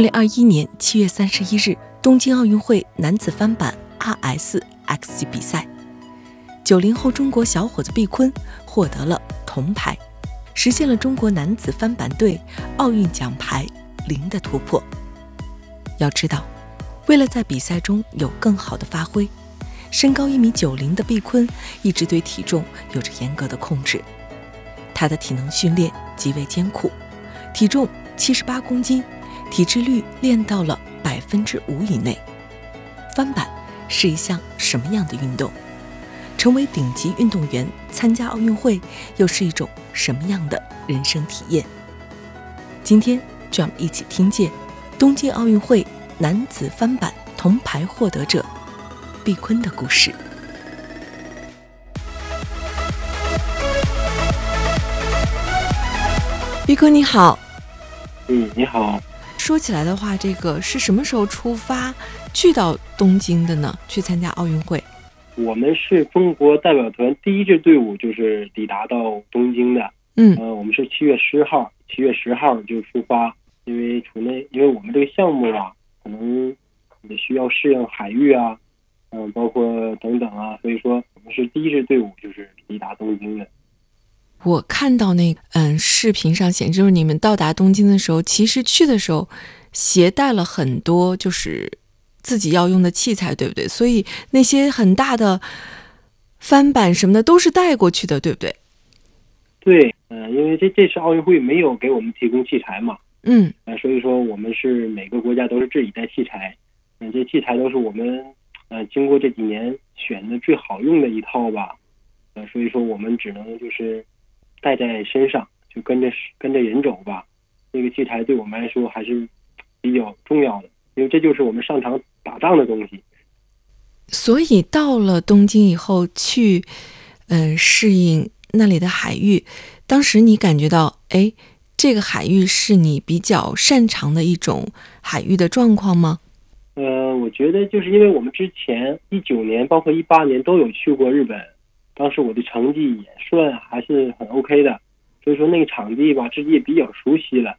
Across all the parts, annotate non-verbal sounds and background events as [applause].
二零二一年七月三十一日，东京奥运会男子翻板 RSX 级比赛，九零后中国小伙子毕坤获得了铜牌，实现了中国男子翻板队奥运奖牌零的突破。要知道，为了在比赛中有更好的发挥，身高一米九零的毕坤一直对体重有着严格的控制，他的体能训练极为艰苦，体重七十八公斤。体脂率练到了百分之五以内。翻板是一项什么样的运动？成为顶级运动员参加奥运会又是一种什么样的人生体验？今天就让我们一起听见东京奥运会男子翻板铜牌获得者毕坤的故事。毕坤你好。嗯，你好。说起来的话，这个是什么时候出发去到东京的呢？去参加奥运会？我们是中国代表团第一支队伍，就是抵达到东京的。嗯，呃，我们是七月十号，七月十号就出发，因为除了因为我们这个项目啊，可能也需要适应海域啊，嗯，包括等等啊，所以说我们是第一支队伍，就是抵达东京的。我看到那嗯视频上显示，就是你们到达东京的时候，其实去的时候携带了很多就是自己要用的器材，对不对？所以那些很大的翻板什么的都是带过去的，对不对？对，嗯，因为这这次奥运会没有给我们提供器材嘛，嗯，呃，所以说我们是每个国家都是自己带器材，嗯，这器材都是我们呃经过这几年选的最好用的一套吧，呃，所以说我们只能就是。带在身上，就跟着跟着人走吧。这个器材对我们来说还是比较重要的，因为这就是我们上场打仗的东西。所以到了东京以后，去嗯适应那里的海域。当时你感觉到，哎，这个海域是你比较擅长的一种海域的状况吗？呃，我觉得就是因为我们之前一九年，包括一八年都有去过日本。当时我的成绩也算还是很 OK 的，所以说那个场地吧，自己也比较熟悉了。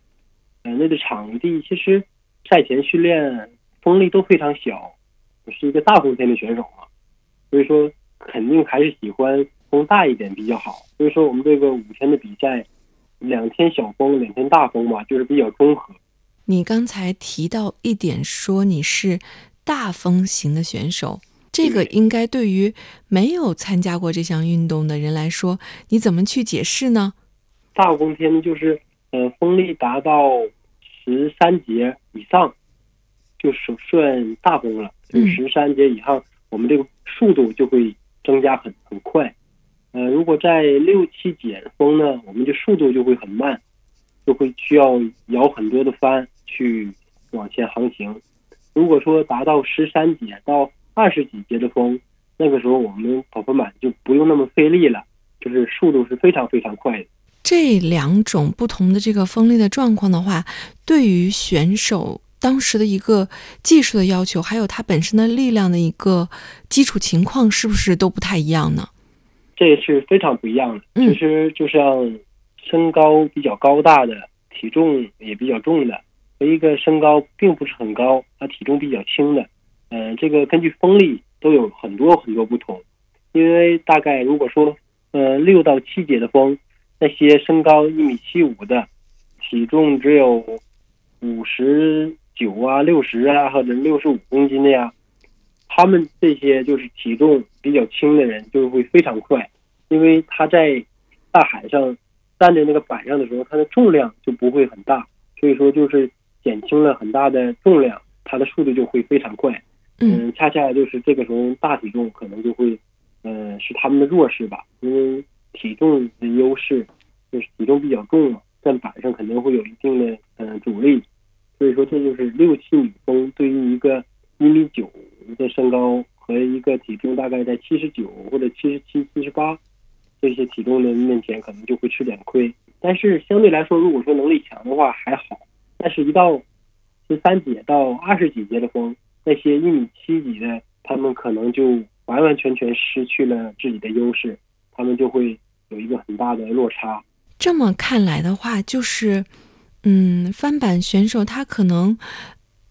嗯，那个场地其实赛前训练风力都非常小，我是一个大风天的选手嘛，所以说肯定还是喜欢风大一点比较好。所以说我们这个五天的比赛，两天小风，两天大风嘛，就是比较综合。你刚才提到一点，说你是大风型的选手。这个应该对于没有参加过这项运动的人来说，你怎么去解释呢？大风天就是，呃，风力达到十三节以上，就算大风了。十三节以上，我们这个速度就会增加很很快。呃，如果在六七节风呢，我们的速度就会很慢，就会需要摇很多的帆去往前航行。如果说达到十三节到二十几节的风，那个时候我们跑分板就不用那么费力了，就是速度是非常非常快的。这两种不同的这个风力的状况的话，对于选手当时的一个技术的要求，还有他本身的力量的一个基础情况，是不是都不太一样呢？这是非常不一样的。其实就像身高比较高大的，体重也比较重的，和一个身高并不是很高，他体重比较轻的。嗯，这个根据风力都有很多很多不同，因为大概如果说，呃，六到七节的风，那些身高一米七五的，体重只有五十九啊、六十啊或者六十五公斤的呀，他们这些就是体重比较轻的人就会非常快，因为他在大海上站在那个板上的时候，他的重量就不会很大，所以说就是减轻了很大的重量，它的速度就会非常快。嗯，恰恰就是这个时候，大体重可能就会，嗯，是他们的弱势吧。因为体重的优势，就是体重比较重嘛，在板上肯定会有一定的嗯阻力，所以说这就是六七米风对于一个一米九的身高和一个体重大概在七十九或者七十七、七十八这些体重的面前，可能就会吃点亏。但是相对来说，如果说能力强的话还好，但是一到十三节到二十几节的风，那些一米七几的，他们可能就完完全全失去了自己的优势，他们就会有一个很大的落差。这么看来的话，就是，嗯，翻板选手他可能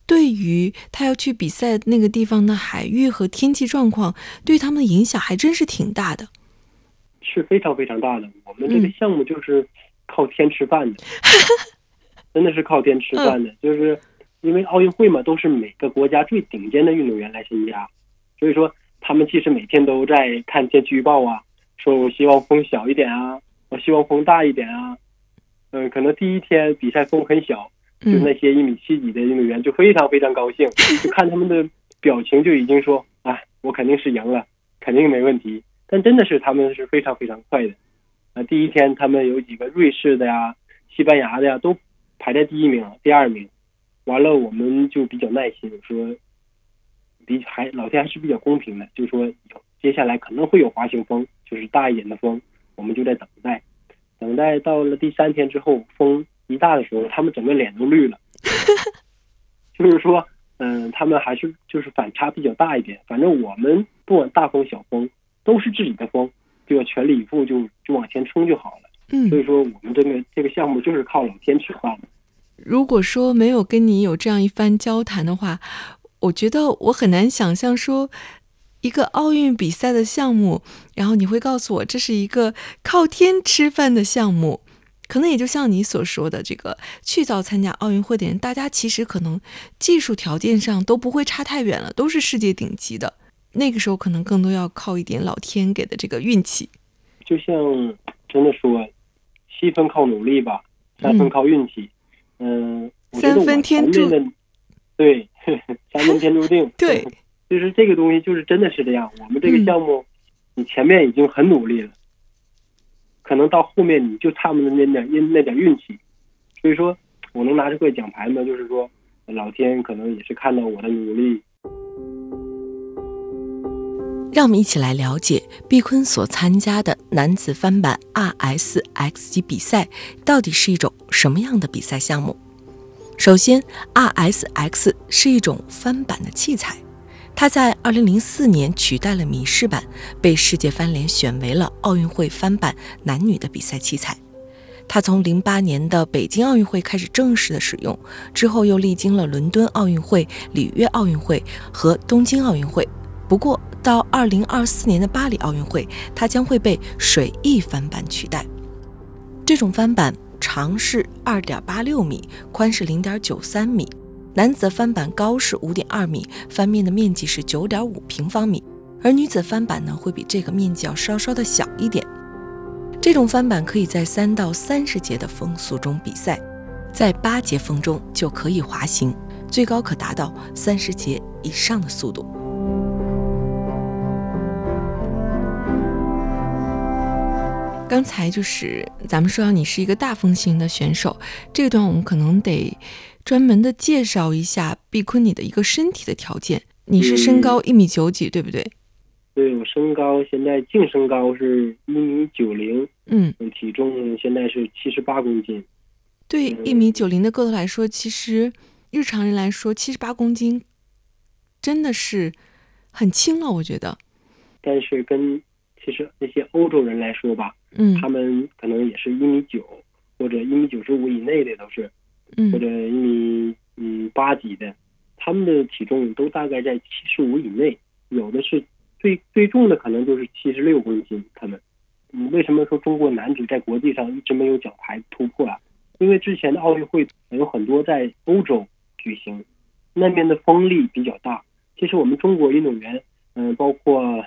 对于他要去比赛那个地方的海域和天气状况，对他们的影响还真是挺大的。是非常非常大的。我们这个项目就是靠天吃饭的，[laughs] 真的是靠天吃饭的。就是因为奥运会嘛，都是每个国家最顶尖的运动员来参加，所以说他们其实每天都在看天气预报啊，说我希望风小一点啊。我希望风大一点啊，嗯，可能第一天比赛风很小，就那些一米七几的运动员就非常非常高兴，就看他们的表情就已经说，啊，我肯定是赢了，肯定没问题。但真的是他们是非常非常快的，啊，第一天他们有几个瑞士的呀、西班牙的呀都排在第一名、第二名，完了我们就比较耐心，说，比还老天还是比较公平的，就说接下来可能会有滑行风，就是大一点的风。我们就在等待，等待到了第三天之后，风一大的时候，他们整个脸都绿了。[laughs] 就是说，嗯，他们还是就是反差比较大一点。反正我们不管大风小风，都是自己的风，就要全力以赴，就就往前冲就好了。嗯，所以说我们这个这个项目就是靠老天吃饭。如果说没有跟你有这样一番交谈的话，我觉得我很难想象说。一个奥运比赛的项目，然后你会告诉我这是一个靠天吃饭的项目，可能也就像你所说的，这个去到参加奥运会的人，大家其实可能技术条件上都不会差太远了，都是世界顶级的。那个时候可能更多要靠一点老天给的这个运气。就像真的说，七分靠努力吧，三分靠运气。嗯，三分天注，对，[laughs] 三分天注定。对。[laughs] 就是这个东西，就是真的是这样。我们这个项目，你前面已经很努力了，可能到后面你就差那么那点运那点运气。所以说，我能拿这块奖牌呢，就是说，老天可能也是看到我的努力。让我们一起来了解毕坤所参加的男子翻板 RSX 级比赛到底是一种什么样的比赛项目。首先，RSX 是一种翻板的器材。它在2004年取代了米氏板，被世界帆联选为了奥运会翻板男女的比赛器材。它从08年的北京奥运会开始正式的使用，之后又历经了伦敦奥运会、里约奥运会和东京奥运会。不过到2024年的巴黎奥运会，它将会被水翼翻板取代。这种翻板长是2.86米，宽是0.93米。男子翻板高是五点二米，翻面的面积是九点五平方米，而女子翻板呢会比这个面积要稍稍的小一点。这种翻板可以在三到三十节的风速中比赛，在八节风中就可以滑行，最高可达到三十节以上的速度。刚才就是咱们说到你是一个大风型的选手，这段我们可能得。专门的介绍一下毕坤你的一个身体的条件。你是身高一米九几，对不对？对，我身高现在净身高是一米九零，嗯，体重现在是七十八公斤。对一米九零的个头来说，其实日常人来说，七十八公斤真的是很轻了，我觉得。但是跟其实那些欧洲人来说吧，嗯，他们可能也是一米九或者一米九十五以内的都是。嗯或者一米嗯八几的，他们的体重都大概在七十五以内，有的是最最重的可能就是七十六公斤。他们，嗯，为什么说中国男子在国际上一直没有奖牌突破啊？因为之前的奥运会有很多在欧洲举行，那边的风力比较大。其实我们中国运动员，嗯，包括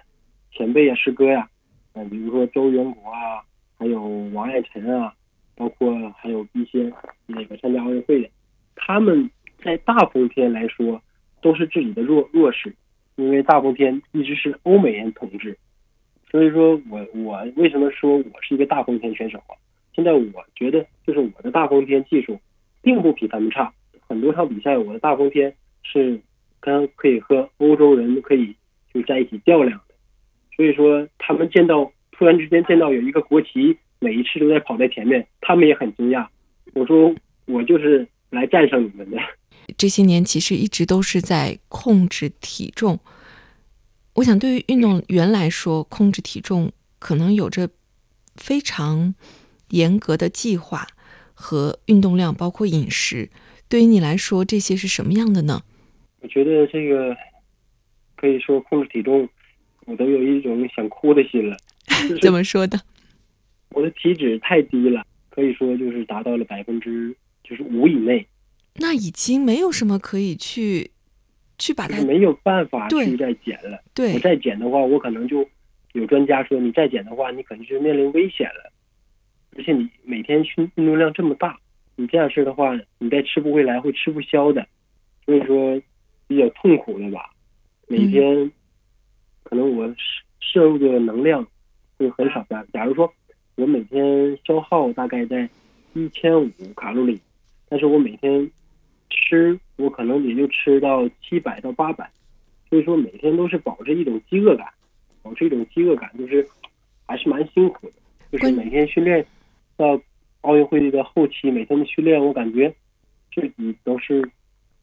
前辈啊、师哥呀，嗯，比如说周元国啊，还有王爱晨啊。包括还有一些那个参加奥运会的，他们在大风天来说都是自己的弱弱势，因为大风天一直是欧美人统治，所以说我我为什么说我是一个大风天选手啊？现在我觉得，就是我的大风天技术，并不比他们差。很多场比赛，我的大风天是跟可以和欧洲人可以就在一起较量的。所以说，他们见到突然之间见到有一个国旗，每一次都在跑在前面，他们也很惊讶。我说，我就是来战胜你们的。这些年其实一直都是在控制体重。我想，对于运动员来说，控制体重可能有着非常严格的计划和运动量，包括饮食。对于你来说，这些是什么样的呢？我觉得这个可以说控制体重，我都有一种想哭的心了。[laughs] 怎么说的？我的体脂太低了，可以说就是达到了百分之就是五以内。那已经没有什么可以去。去把它没有办法去再减了。对，我再减的话，我可能就有专家说，你再减的话，你可能就面临危险了。而且你每天运运动量这么大，你这样式的话，你再吃不回来，会吃不消的。所以说比较痛苦的吧。每天可能我摄入的能量会很少的。假如说我每天消耗大概在一千五卡路里，但是我每天。吃我可能也就吃到七百到八百，所以说每天都是保持一种饥饿感，保持一种饥饿感，就是还是蛮辛苦的。就是每天训练到奥运会的后期，每天的训练，我感觉自己都是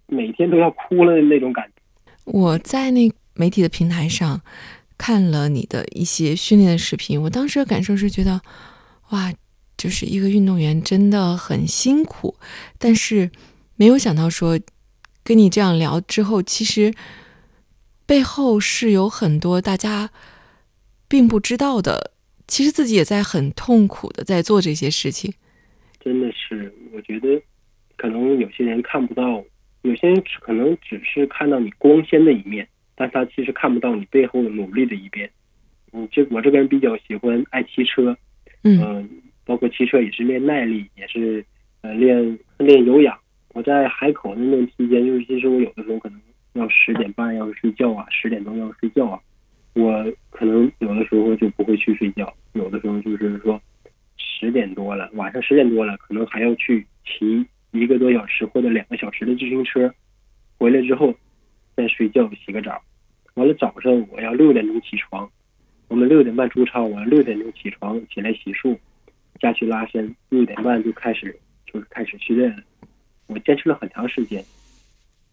每天都要哭了的那种感觉。我在那媒体的平台上看了你的一些训练的视频，我当时的感受是觉得，哇，就是一个运动员真的很辛苦，但是。没有想到说，跟你这样聊之后，其实背后是有很多大家并不知道的。其实自己也在很痛苦的在做这些事情。真的是，我觉得可能有些人看不到，有些人可能只是看到你光鲜的一面，但他其实看不到你背后的努力的一边。嗯，这我这个人比较喜欢爱骑车，嗯，包括骑车也是练耐力，也是呃练练有氧。我在海口那段期间，就是其实我有的时候可能要十点半要睡觉啊，十点钟要睡觉啊，我可能有的时候就不会去睡觉，有的时候就是说十点多了，晚上十点多了，可能还要去骑一个多小时或者两个小时的自行车，回来之后再睡觉洗个澡，完了早上我要六点钟起床，我们六点半出操，我要六点钟起床起来洗漱，下去拉伸，六点半就开始就是开始训练了。我坚持了很长时间，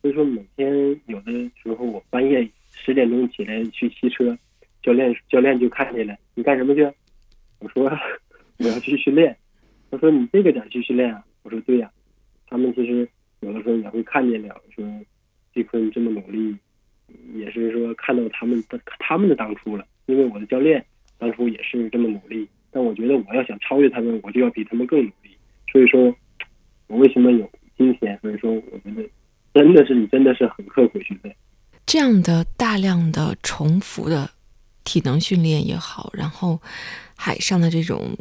所以说每天有的时候我半夜十点钟起来去骑车，教练教练就看见了，你干什么去？我说 [laughs] 我要去训练。他说你这个点去训练啊？我说对呀。他们其实有的时候也会看见了，说这坤这么努力，也是说看到他们的他们的当初了。因为我的教练当初也是这么努力，但我觉得我要想超越他们，我就要比他们更努力。所以说，我为什么有？今天，所以说，我觉得真的是你真的是很刻苦训练。这样的大量的重复的体能训练也好，然后海上的这种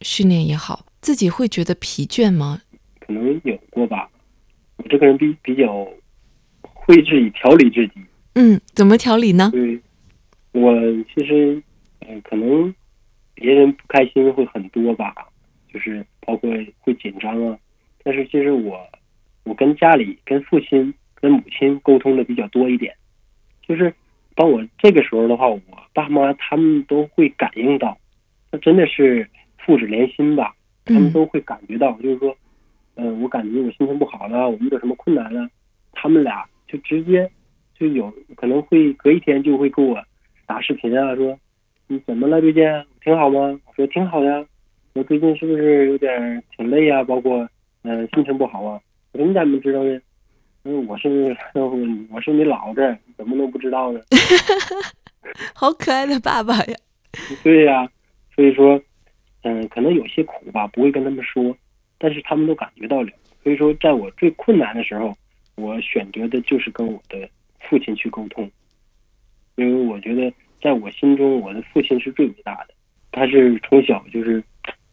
训练也好，自己会觉得疲倦吗？可能有过吧。我这个人比比较会自己调理自己。嗯，怎么调理呢？对，我其实嗯，可能别人不开心会很多吧，就是包括会紧张啊。但是其实我，我跟家里、跟父亲、跟母亲沟通的比较多一点，就是当我这个时候的话，我爸妈他们都会感应到，那真的是父子连心吧？他们都会感觉到，就是说，嗯，我感觉我心情不好了，我遇到什么困难了，他们俩就直接就有可能会隔一天就会给我打视频啊，说你怎么了最近？挺好吗？我说挺好呀。我最近是不是有点挺累啊？包括。嗯，心情不好啊！我说你咋没知道呢？嗯，我是 [laughs] 我是你老子，[laughs] 怎么能不知道呢？好可爱的爸爸呀！对呀，所以说，嗯，可能有些苦吧，不会跟他们说，但是他们都感觉到了。所以说，在我最困难的时候，我选择的就是跟我的父亲去沟通，因为我觉得在我心中，我的父亲是最伟大的。他是从小就是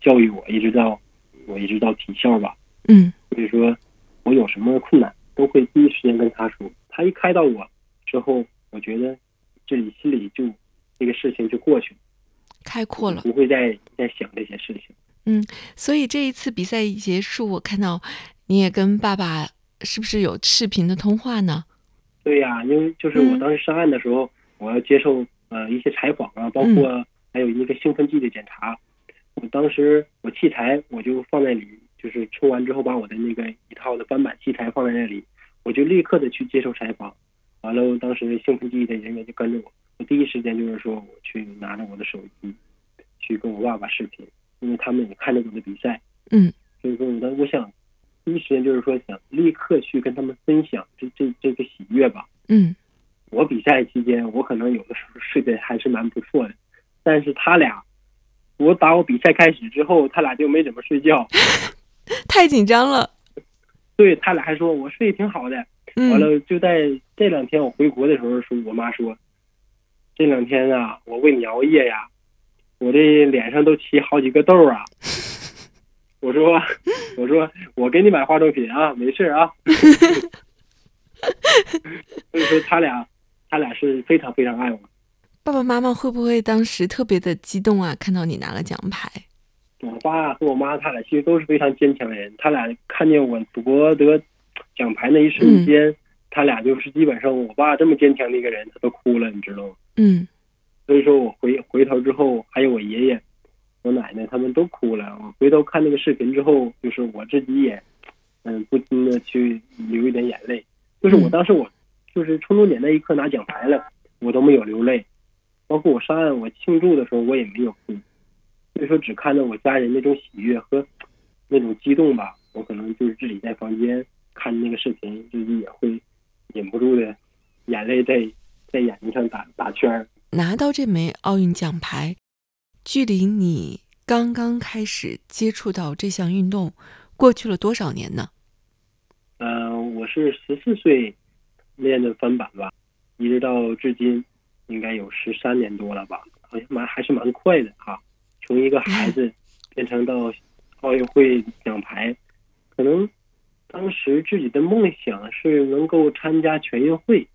教育我，一直到我一直到体校吧。嗯，所以说，我有什么困难都会第一时间跟他说。他一开导我之后，我觉得这里心里就这个事情就过去了，开阔了，不会再再想这些事情。嗯，所以这一次比赛一结束，我看到你也跟爸爸是不是有视频的通话呢？对呀，因为就是我当时上岸的时候，我要接受呃一些采访啊，包括还有一个兴奋剂的检查。我当时我器材我就放在里，就是冲完之后把我的那个一套的翻板器材放在那里，我就立刻的去接受采访。完了，当时兴奋剂的人员就跟着我，我第一时间就是说我去拿着我的手机，去跟我爸爸视频，因为他们也看着我的比赛。嗯，所以说我我想第一时间就是说想立刻去跟他们分享这这这个喜悦吧。嗯，我比赛期间我可能有的时候睡得还是蛮不错的，但是他俩。我打我比赛开始之后，他俩就没怎么睡觉，[laughs] 太紧张了。对他俩还说我睡得挺好的。完了，就在这两天我回国的时候，说我妈说，这两天啊，我为你熬夜呀，我这脸上都起好几个痘啊。[laughs] 我说，我说我给你买化妆品啊，没事啊。[laughs] [laughs] 所以说他俩，他俩是非常非常爱我。爸爸妈妈会不会当时特别的激动啊？看到你拿了奖牌，我爸和我妈他俩其实都是非常坚强的人。他俩看见我夺得奖牌那一瞬间，他俩就是基本上我爸这么坚强的一个人，他都哭了，你知道吗？嗯。所以说我回回头之后，还有我爷爷、我奶奶他们都哭了。我回头看那个视频之后，就是我自己也嗯不禁的去流一点眼泪。就是我当时我就是冲终点那一刻拿奖牌了，我都没有流泪。包括我上岸，我庆祝的时候，我也没有哭，所以说只看到我家人那种喜悦和那种激动吧。我可能就是自己在房间看那个视频，自己也会忍不住的眼泪在在眼睛上打打圈儿。拿到这枚奥运奖牌，距离你刚刚开始接触到这项运动，过去了多少年呢？嗯，我是十四岁练的翻板吧，一直到至今。应该有十三年多了吧，好像蛮还是蛮快的哈。从一个孩子 [laughs] 变成到奥运会奖牌，可能当时自己的梦想是能够参加全运会，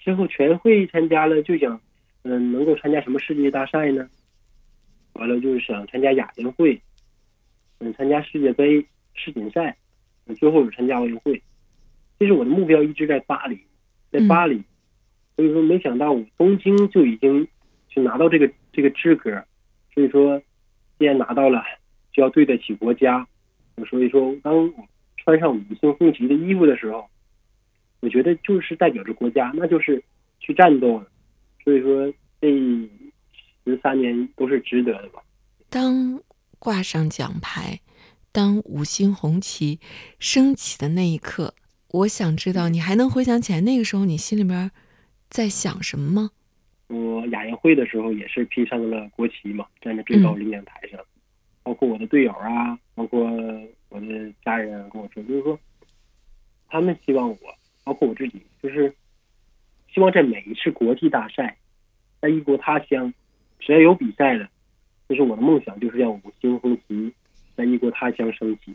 之后全会参加了就想，嗯，能够参加什么世界大赛呢？完了就是想参加亚运会，嗯，参加世界杯世锦赛，最后是参加奥运会。其实我的目标一直在巴黎，在巴黎。所以说，没想到我东京就已经去拿到这个这个资格，所以说，既然拿到了，就要对得起国家。所以说，当我穿上五星红旗的衣服的时候，我觉得就是代表着国家，那就是去战斗。所以说，这十三年都是值得的吧。当挂上奖牌，当五星红旗升起的那一刻，我想知道，你还能回想起来那个时候你心里边？在想什么吗？我亚运会的时候也是披上了国旗嘛，站在最高领奖台上，包括我的队友啊，包括我的家人跟我说，就是说，他们希望我，包括我自己，就是希望在每一次国际大赛，在异国他乡，只要有比赛的，就是我的梦想，就是要五星红旗在异国他乡升起。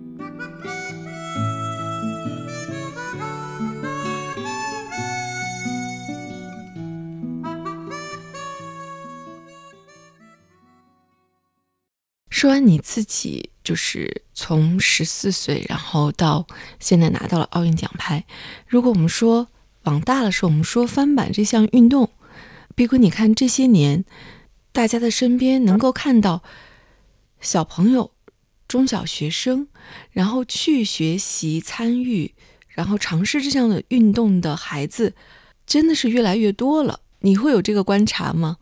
说完你自己，就是从十四岁，然后到现在拿到了奥运奖牌。如果我们说往大了说，我们说翻板这项运动，毕哥，你看这些年，大家的身边能够看到小朋友、中小学生，然后去学习、参与，然后尝试这项的运动的孩子，真的是越来越多了。你会有这个观察吗？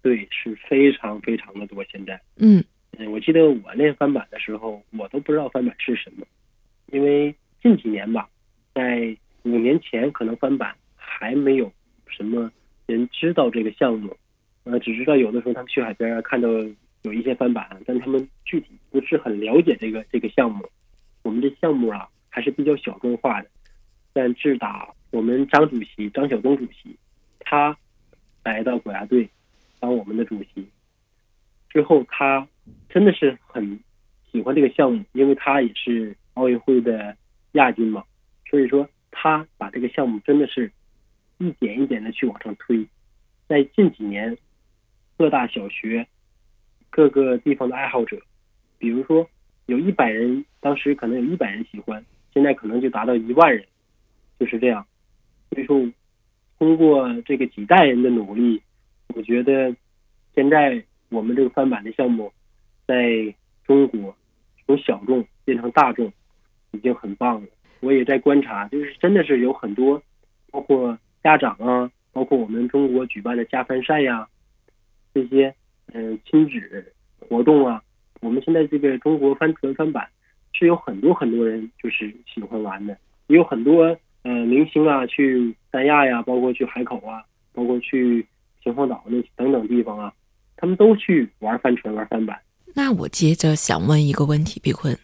对，是非常非常的多。现在，嗯。嗯，我记得我练翻板的时候，我都不知道翻板是什么，因为近几年吧，在五年前可能翻板还没有什么人知道这个项目，呃，只知道有的时候他们去海边看到有一些翻版，但他们具体不是很了解这个这个项目。我们这项目啊还是比较小众化的。但自打我们张主席张晓东主席他来到国家队当我们的主席之后，他真的是很喜欢这个项目，因为他也是奥运会的亚军嘛，所以说他把这个项目真的是一点一点的去往上推。在近几年，各大小学、各个地方的爱好者，比如说有一百人，当时可能有一百人喜欢，现在可能就达到一万人，就是这样。所以说，通过这个几代人的努力，我觉得现在我们这个翻版的项目，在中国从小众变成大众，已经很棒了。我也在观察，就是真的是有很多，包括家长啊，包括我们中国举办的加翻赛呀，这些嗯亲子活动啊，我们现在这个中国帆船帆板是有很多很多人就是喜欢玩的，也有很多。呃，明星啊，去三亚呀，包括去海口啊，包括去秦皇岛那等等地方啊，他们都去玩帆船、玩帆板。那我接着想问一个问题，毕坤，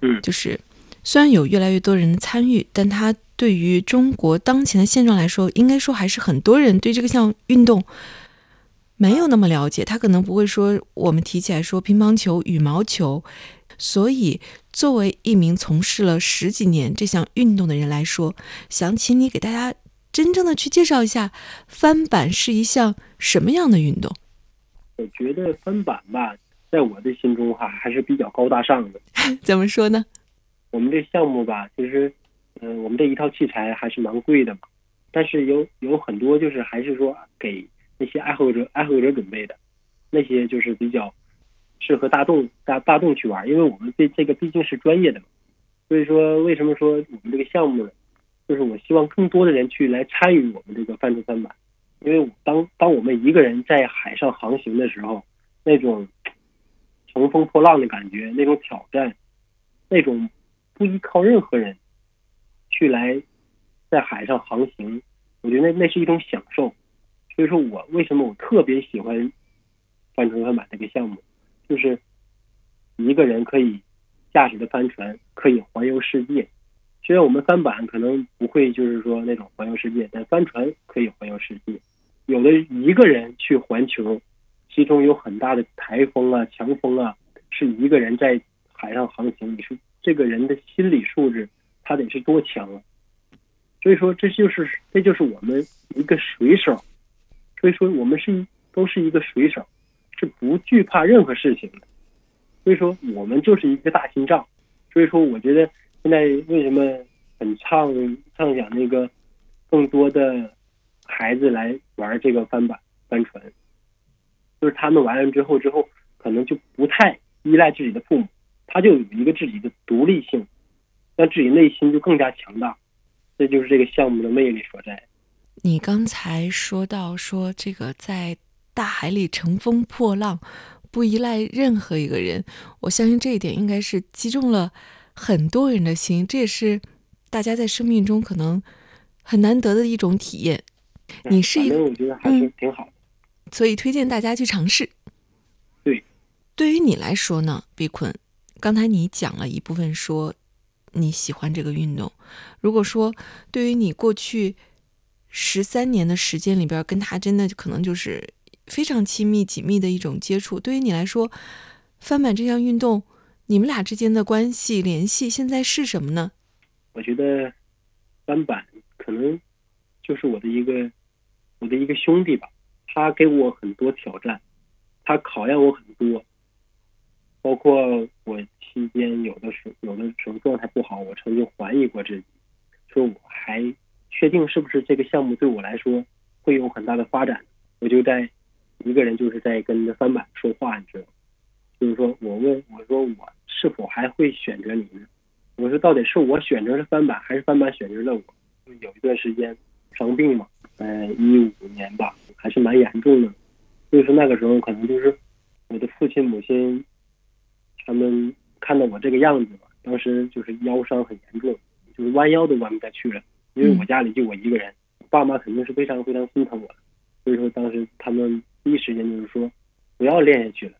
嗯，就是虽然有越来越多人参与，但他对于中国当前的现状来说，应该说还是很多人对这个项运动没有那么了解。他可能不会说我们提起来说乒乓球、羽毛球。所以，作为一名从事了十几年这项运动的人来说，想请你给大家真正的去介绍一下翻板是一项什么样的运动。我觉得翻板吧，在我的心中哈还是比较高大上的。[laughs] 怎么说呢？我们这项目吧，其实，嗯，我们这一套器材还是蛮贵的嘛。但是有有很多就是还是说给那些爱好者爱好者准备的，那些就是比较。适合大众大大众去玩，因为我们这这个毕竟是专业的嘛，所以说为什么说我们这个项目呢？就是我希望更多的人去来参与我们这个帆船三板，因为当当我们一个人在海上航行的时候，那种乘风破浪的感觉，那种挑战，那种不依靠任何人去来在海上航行，我觉得那那是一种享受。所以说我为什么我特别喜欢帆船翻板这个项目。就是一个人可以驾驶的帆船可以环游世界，虽然我们帆板可能不会，就是说那种环游世界，但帆船可以环游世界。有的一个人去环球，其中有很大的台风啊、强风啊，是一个人在海上航行，你说这个人的心理素质他得是多强啊？所以说，这就是这就是我们一个水手，所以说我们是都是一个水手。是不惧怕任何事情的，所以说我们就是一个大心脏。所以说，我觉得现在为什么很畅畅想那个更多的孩子来玩这个帆板帆船，就是他们完了之后之后，可能就不太依赖自己的父母，他就有一个自己的独立性，让自己内心就更加强大。这就是这个项目的魅力所在。你刚才说到说这个在。大海里乘风破浪，不依赖任何一个人。我相信这一点应该是击中了很多人的心，这也是大家在生命中可能很难得的一种体验。你是一个，我觉得还是挺好的，所以推荐大家去尝试。对，对于你来说呢，毕坤，刚才你讲了一部分，说你喜欢这个运动。如果说对于你过去十三年的时间里边，跟他真的可能就是。非常亲密、紧密的一种接触。对于你来说，翻板这项运动，你们俩之间的关系联系现在是什么呢？我觉得翻板可能就是我的一个我的一个兄弟吧。他给我很多挑战，他考验我很多。包括我期间有的时有的时候状态不好，我曾经怀疑过自己，说我还确定是不是这个项目对我来说会有很大的发展。我就在。一个人就是在跟着翻板说话，你知道，就是说我问我说我是否还会选择你呢？我说到底是我选择了翻板，还是翻板选择了我？就有一段时间生病嘛，在一五年吧，还是蛮严重的。所以说那个时候可能就是我的父亲母亲，他们看到我这个样子吧，当时就是腰伤很严重，就是弯腰都弯不下去了。因为我家里就我一个人，爸妈肯定是非常非常心疼我的。所以说当时他们。第一时间就是说，不要练下去了，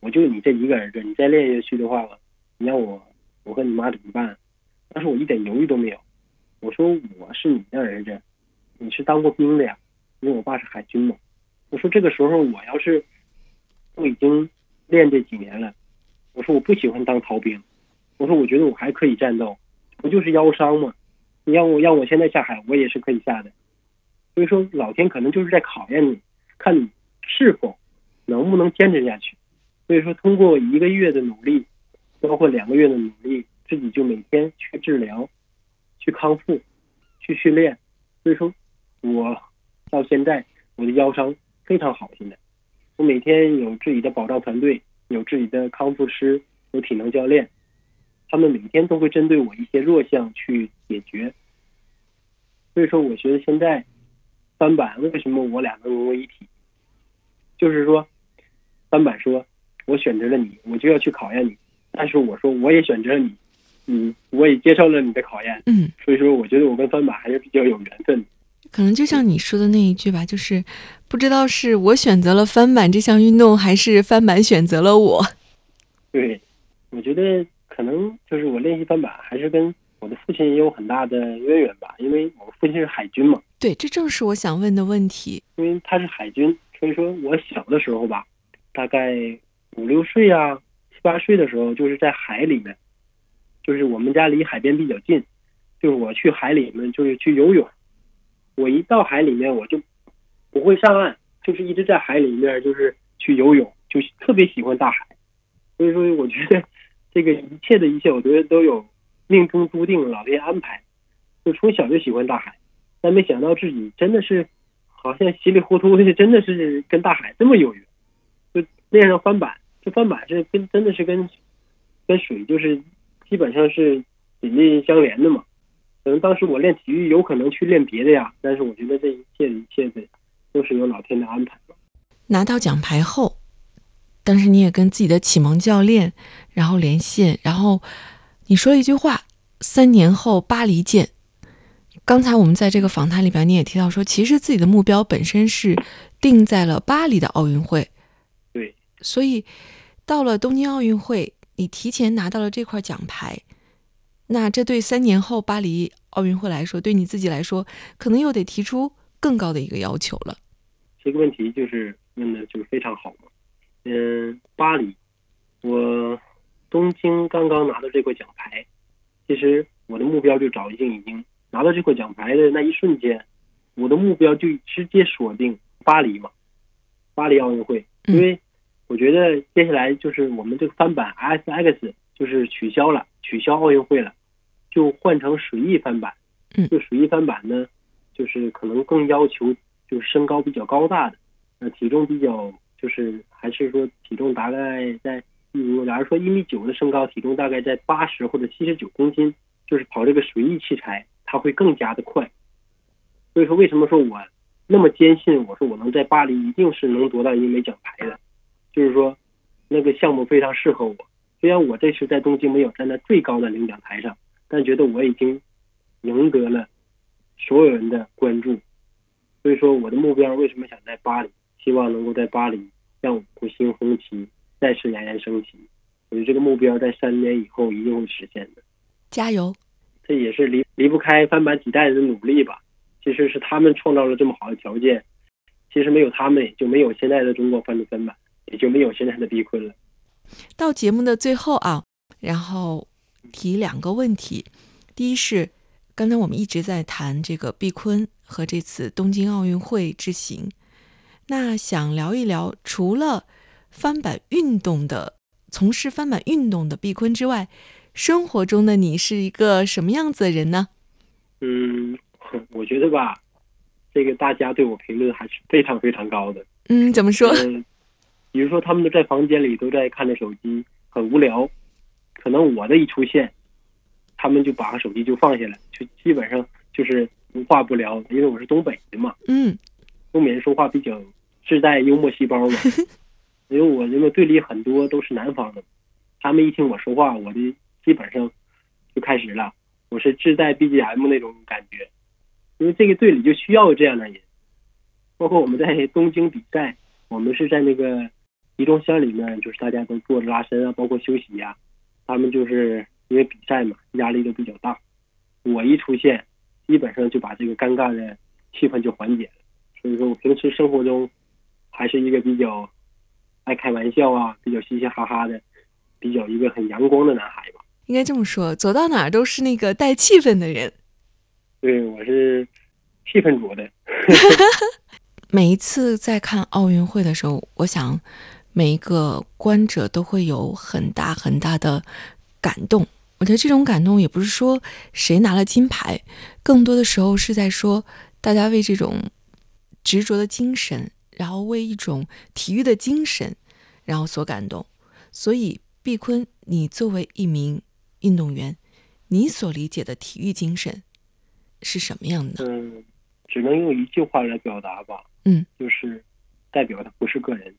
我就你这一个儿子，你再练下去的话，你让我我和你妈怎么办？当时我一点犹豫都没有，我说我是你的儿子，你是当过兵的呀，因为我爸是海军嘛。我说这个时候我要是都已经练这几年了，我说我不喜欢当逃兵，我说我觉得我还可以战斗，不就是腰伤吗？你让我让我现在下海，我也是可以下的。所以说老天可能就是在考验你，看你是否能不能坚持下去。所以说通过一个月的努力，包括两个月的努力，自己就每天去治疗、去康复、去训练。所以说，我到现在我的腰伤。非常好，现在我每天有自己的保障团队，有自己的康复师，有体能教练，他们每天都会针对我一些弱项去解决。所以说，我觉得现在翻板为什么我俩能融为一体，就是说，翻板说我选择了你，我就要去考验你；但是我说我也选择了你，嗯我也接受了你的考验。嗯，所以说，我觉得我跟翻板还是比较有缘分。可能就像你说的那一句吧，就是不知道是我选择了翻板这项运动，还是翻板选择了我。[laughs] 对，我觉得可能就是我练习翻板，还是跟我的父亲也有很大的渊源吧，因为我父亲是海军嘛。对，这正是我想问的问题。因为他是海军，所以说我小的时候吧，大概五六岁啊、七八岁的时候，就是在海里面，就是我们家离海边比较近，就是我去海里面就是去游泳。我一到海里面，我就不会上岸，就是一直在海里面，就是去游泳，就特别喜欢大海。所以说，我觉得这个一切的一切，我觉得都有命中注定，老天安排。就从小就喜欢大海，但没想到自己真的是好像稀里糊涂的，真的是跟大海这么有缘。就练上翻板，这翻板是跟真的是跟跟水就是基本上是紧密相连的嘛。可能当时我练体育有可能去练别的呀，但是我觉得这一切一切的都是有老天的安排。拿到奖牌后，当时你也跟自己的启蒙教练然后连线，然后你说了一句话：“三年后巴黎见。”刚才我们在这个访谈里边你也提到说，其实自己的目标本身是定在了巴黎的奥运会。对，所以到了东京奥运会，你提前拿到了这块奖牌。那这对三年后巴黎奥运会来说，对你自己来说，可能又得提出更高的一个要求了。这个问题就是问的就是非常好嘛。嗯，巴黎，我东京刚刚拿到这块奖牌，其实我的目标就早已经已经拿到这块奖牌的那一瞬间，我的目标就直接锁定巴黎嘛，巴黎奥运会。因为我觉得接下来就是我们这个翻版 S X 就是取消了，取消奥运会了。就换成水翼翻板，嗯，就水翼翻板呢，就是可能更要求就是身高比较高大的，呃，体重比较就是还是说体重大概在，比如假如说一米九的身高，体重大概在八十或者七十九公斤，就是跑这个水翼器材，它会更加的快。所以说，为什么说我那么坚信，我说我能在巴黎一定是能夺到一枚奖牌的，就是说那个项目非常适合我。虽然我这次在东京没有站在最高的领奖台上。但觉得我已经赢得了所有人的关注，所以说我的目标为什么想在巴黎？希望能够在巴黎让五星红旗再次冉冉升起。我觉得这个目标在三年以后一定会实现的。加油！这也是离离不开翻版几代人的努力吧。其实是他们创造了这么好的条件，其实没有他们也就没有现在的中国翻的翻版，也就没有现在的逼坤了。到节目的最后啊，然后。提两个问题，第一是刚才我们一直在谈这个毕坤和这次东京奥运会之行，那想聊一聊，除了翻板运动的从事翻板运动的毕坤之外，生活中的你是一个什么样子的人呢？嗯，我觉得吧，这个大家对我评论还是非常非常高的。嗯，怎么说？比如说他们都在房间里都在看着手机，很无聊。可能我的一出现，他们就把手机就放下来，就基本上就是无话不聊。因为我是东北的嘛，嗯，东北人说话比较自带幽默细胞嘛。[laughs] 因为我因为队里很多都是南方的，他们一听我说话，我的基本上就开始了，我是自带 BGM 那种感觉。因为这个队里就需要这样的人，包括我们在东京比赛，我们是在那个集装箱里面就是大家都坐着拉伸啊，包括休息呀。他们就是因为比赛嘛，压力都比较大。我一出现，基本上就把这个尴尬的气氛就缓解了。所以说我平时生活中还是一个比较爱开玩笑啊，比较嘻嘻哈哈的，比较一个很阳光的男孩吧。应该这么说，走到哪儿都是那个带气氛的人。对，我是气氛组的。[laughs] 每一次在看奥运会的时候，我想每一个观者都会有很大很大的感动。我觉得这种感动也不是说谁拿了金牌，更多的时候是在说大家为这种执着的精神，然后为一种体育的精神，然后所感动。所以，毕坤，你作为一名。运动员，你所理解的体育精神是什么样的？嗯，只能用一句话来表达吧。嗯，就是代表的不是个人，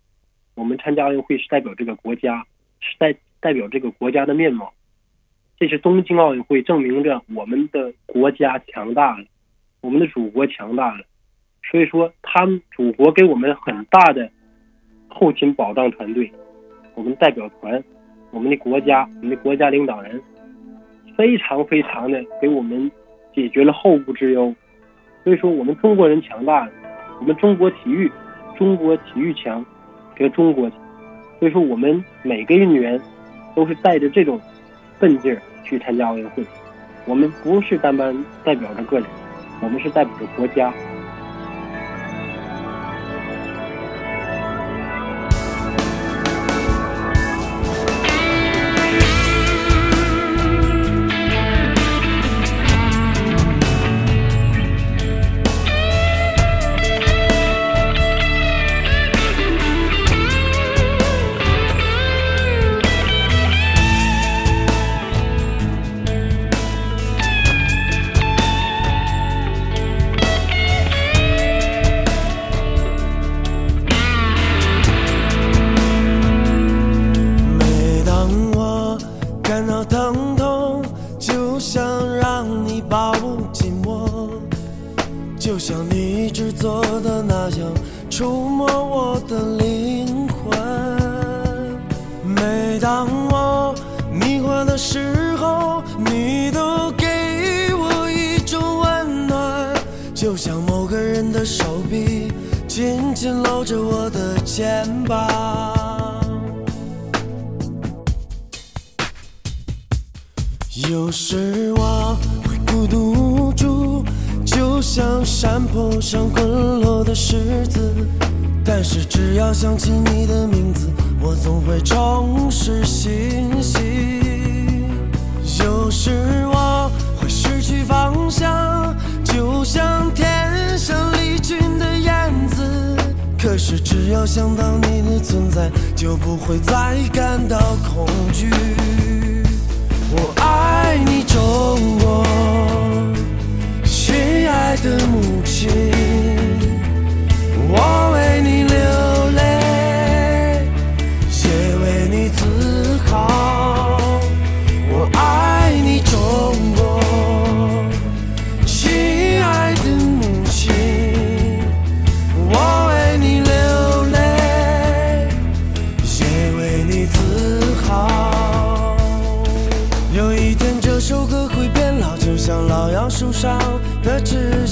我们参加奥运会是代表这个国家，是代代表这个国家的面貌。这是东京奥运会证明着我们的国家强大了，我们的祖国强大了。所以说，他们祖国给我们很大的后勤保障团队，我们代表团。我们的国家，我们的国家领导人，非常非常的给我们解决了后顾之忧。所以说，我们中国人强大了，我们中国体育，中国体育强，给中国。所以说，我们每个运动员都是带着这种奋劲儿去参加奥运会。我们不是单单代表着个人，我们是代表着国家。靠着我的肩膀有时我会孤独无助，就像山坡上滚落的石子。但是只要想起你的名字，我总会重拾信只要想到你的存在，就不会再感到恐惧。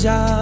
的